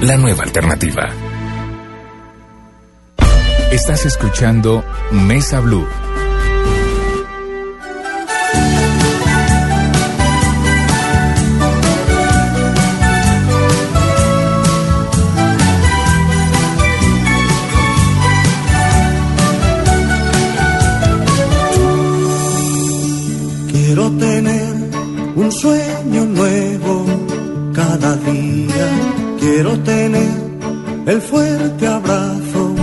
La nueva alternativa. Estás escuchando Mesa Blue. Quiero tener un sueño nuevo cada día. Quiero tener el fuerte abrazo.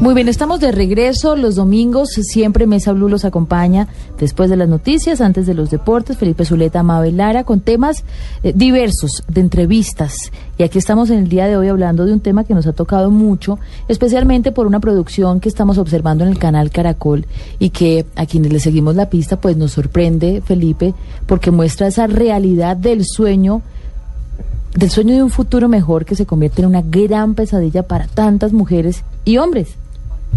Muy bien, estamos de regreso los domingos. Siempre Mesa Blue los acompaña después de las noticias, antes de los deportes. Felipe Zuleta, Mabel Lara, con temas eh, diversos de entrevistas. Y aquí estamos en el día de hoy hablando de un tema que nos ha tocado mucho, especialmente por una producción que estamos observando en el canal Caracol y que a quienes le seguimos la pista, pues nos sorprende, Felipe, porque muestra esa realidad del sueño del sueño de un futuro mejor que se convierte en una gran pesadilla para tantas mujeres y hombres.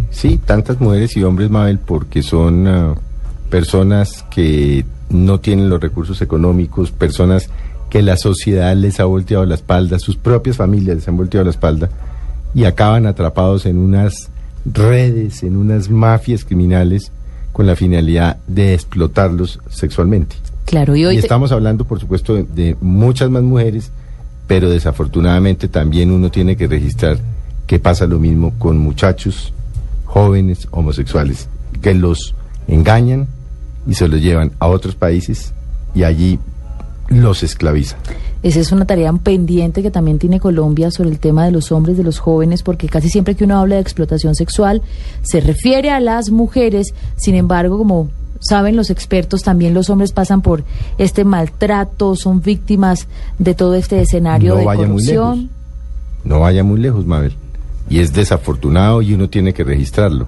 Sí, tantas mujeres y hombres, Mabel, porque son ah, personas que no tienen los recursos económicos, personas que la sociedad les ha volteado la espalda, sus propias familias les han volteado la espalda y acaban atrapados en unas redes, en unas mafias criminales con la finalidad de explotarlos sexualmente. Claro, y hoy Y te- estamos hablando, por supuesto, de, de muchas más mujeres, pero desafortunadamente también uno tiene que registrar que pasa lo mismo con muchachos jóvenes homosexuales, que los engañan y se los llevan a otros países y allí los esclavizan. Esa es una tarea pendiente que también tiene Colombia sobre el tema de los hombres, de los jóvenes, porque casi siempre que uno habla de explotación sexual se refiere a las mujeres, sin embargo, como saben los expertos, también los hombres pasan por este maltrato, son víctimas de todo este escenario No de vaya muy lejos. No vaya muy lejos, Mabel. Y es desafortunado y uno tiene que registrarlo.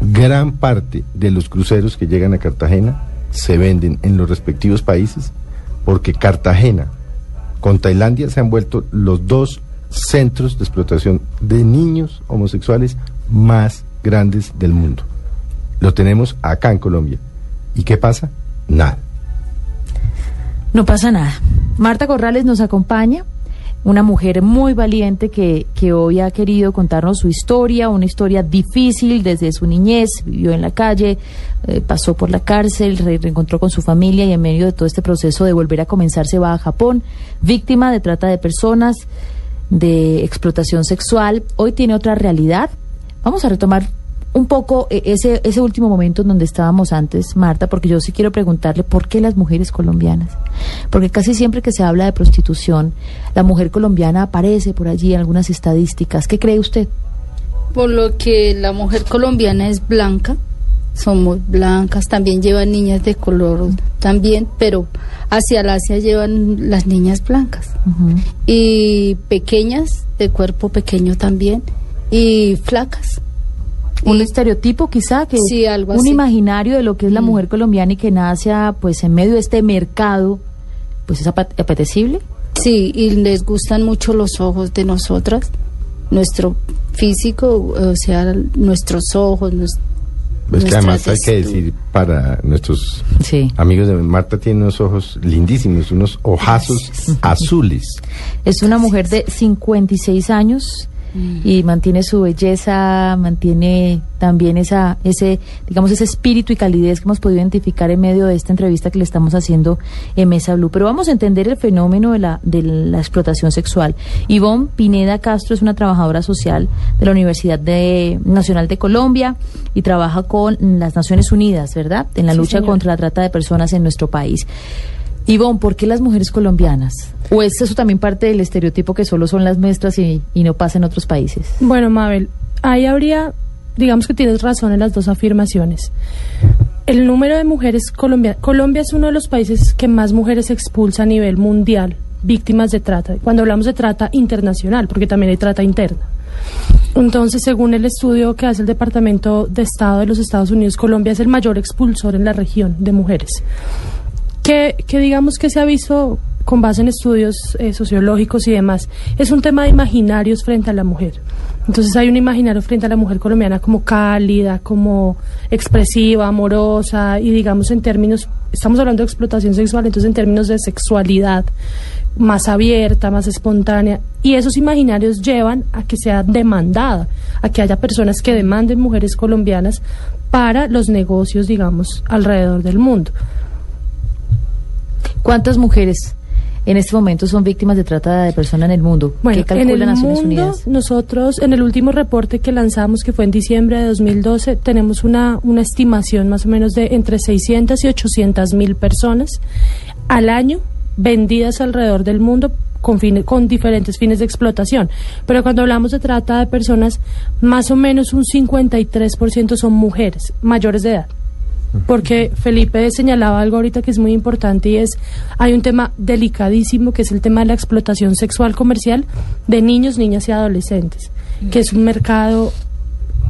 Gran parte de los cruceros que llegan a Cartagena se venden en los respectivos países porque Cartagena con Tailandia se han vuelto los dos centros de explotación de niños homosexuales más grandes del mundo. Lo tenemos acá en Colombia. ¿Y qué pasa? Nada. No pasa nada. Marta Corrales nos acompaña, una mujer muy valiente que, que hoy ha querido contarnos su historia, una historia difícil desde su niñez, vivió en la calle, eh, pasó por la cárcel, re- reencontró con su familia y en medio de todo este proceso de volver a comenzar se va a Japón, víctima de trata de personas, de explotación sexual. Hoy tiene otra realidad. Vamos a retomar un poco eh, ese, ese último momento en donde estábamos antes, Marta, porque yo sí quiero preguntarle por qué las mujeres colombianas. Porque casi siempre que se habla de prostitución, la mujer colombiana aparece por allí en algunas estadísticas. ¿Qué cree usted? Por lo que la mujer colombiana es blanca, somos blancas, también llevan niñas de color también, pero hacia el Asia llevan las niñas blancas. Y pequeñas, de cuerpo pequeño también, y flacas. Un estereotipo quizá, que Sí, algo un así. imaginario de lo que es la Mm. mujer colombiana y que nace ah, pues en medio de este mercado, pues es apetecible. Sí, y les gustan mucho los ojos de nosotras, nuestro físico, o sea, nuestros ojos, nos- Pues que además hay que decir para nuestros Sí. amigos de Marta tiene unos ojos lindísimos, unos ojazos azules. Es una mujer de 56 años Mm. y mantiene su belleza, mantiene también esa, ese, digamos, ese espíritu y calidez que hemos podido identificar en medio de esta entrevista que le estamos haciendo en Mesa Blue. Pero vamos a entender el fenómeno de la, de la explotación sexual. Ivonne Pineda Castro es una trabajadora social de la Universidad de- Nacional de Colombia y trabaja con las Naciones Unidas, ¿verdad? En la Sí, lucha contra la trata de personas en nuestro país. Ivonne, ¿por qué las mujeres colombianas? ¿O es eso también parte del estereotipo que solo son las nuestras y, no pasa en otros países? Bueno, Mabel, ahí habría, digamos que tienes razón en las dos afirmaciones. El número de mujeres colombianas, Colombia es uno de los países que más mujeres expulsa a nivel mundial, víctimas de trata. Cuando hablamos de trata internacional, porque también hay trata interna. Entonces, según el estudio que hace el Departamento de Estado de los Estados Unidos, Colombia es el mayor expulsor en la región de mujeres. Que, que digamos que se ha visto con base en estudios eh, sociológicos y demás, es un tema de imaginarios frente a la mujer. Entonces hay un imaginario frente a la mujer colombiana como cálida, como expresiva, amorosa y digamos en términos, estamos hablando de explotación sexual, entonces en términos de sexualidad, más abierta, más espontánea. Y esos imaginarios llevan a que sea demandada, a que haya personas que demanden mujeres colombianas para los negocios, digamos, alrededor del mundo. ¿Cuántas mujeres en este momento son víctimas de trata de personas en el mundo? Bueno, ¿Qué calcula en el Naciones mundo, Unidas? nosotros en el último reporte que lanzamos, que fue en diciembre de 2012, tenemos una, una estimación más o menos de entre 600 y 800 mil personas al año vendidas alrededor del mundo con, fine- con diferentes fines de explotación. Pero cuando hablamos de trata de personas, más o menos un 53% son mujeres mayores de edad. Porque Felipe señalaba algo ahorita que es muy importante y es, hay un tema delicadísimo que es el tema de la explotación sexual comercial de niños, niñas y adolescentes, que es un mercado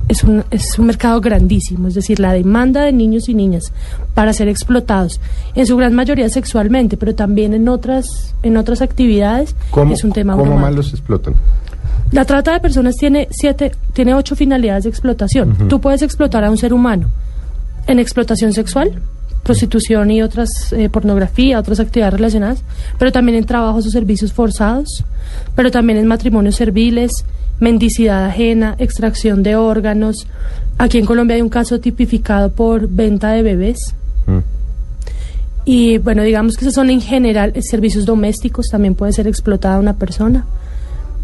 es un, es un mercado grandísimo, es decir, la demanda de niños y niñas para ser explotados, en su gran mayoría sexualmente, pero también en otras, en otras actividades, ¿Cómo, es un tema cómo más los explotan? La trata de personas tiene siete, tiene ocho finalidades de explotación. Tú puedes explotar a un ser humano en explotación sexual, prostitución y otras, eh, pornografía, otras actividades relacionadas, pero también en trabajos o servicios forzados, pero también en matrimonios serviles, mendicidad ajena, extracción de órganos. Aquí en Colombia hay un caso tipificado por venta de bebés. Mm. Y bueno, digamos que esos son en general eh, servicios domésticos, también puede ser explotada una persona.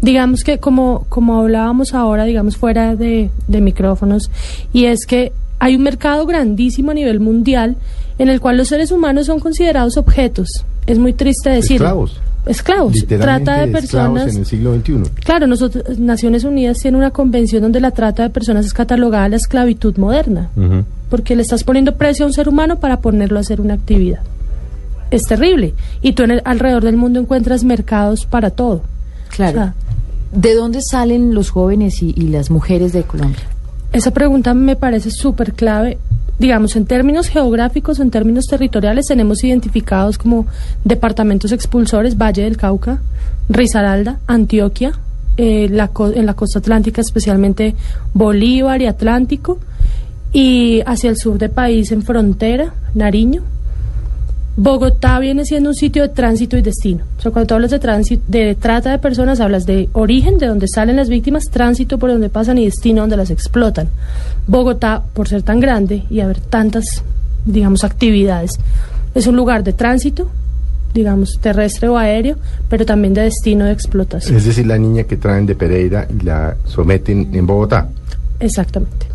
Digamos que como, como hablábamos ahora, digamos fuera de, de micrófonos, y es que hay un mercado grandísimo a nivel mundial en el cual los seres humanos son considerados objetos. Es muy triste decirlo. Esclavos. Esclavos. Trata de esclavos personas. en el siglo XXI. Claro, nosotros, Naciones Unidas tiene una convención donde la trata de personas es catalogada a la esclavitud moderna, porque le estás poniendo precio a un ser humano para ponerlo a hacer una actividad. Es terrible. Y tú en el- alrededor del mundo encuentras mercados para todo. Claro. O sea, ¿De dónde salen los jóvenes y, y las mujeres de Colombia? Esa pregunta me parece súper clave. Digamos, en términos geográficos en términos territoriales, tenemos identificados como departamentos expulsores, Valle del Cauca, Risaralda, Antioquia, eh, la en la costa atlántica, especialmente Bolívar y Atlántico, y hacia el sur del país, en frontera, Nariño. Bogotá viene siendo un sitio de tránsito y destino. O sea, cuando tú hablas de tránsito, de trata de personas, hablas de origen, de donde salen las víctimas, tránsito por donde pasan y destino donde las explotan. Bogotá, por ser tan grande y haber tantas, digamos, actividades, es un lugar de tránsito, digamos, terrestre o aéreo, pero también de destino de explotación. Es decir, la niña que traen de Pereira y la someten en Bogotá. Exactamente.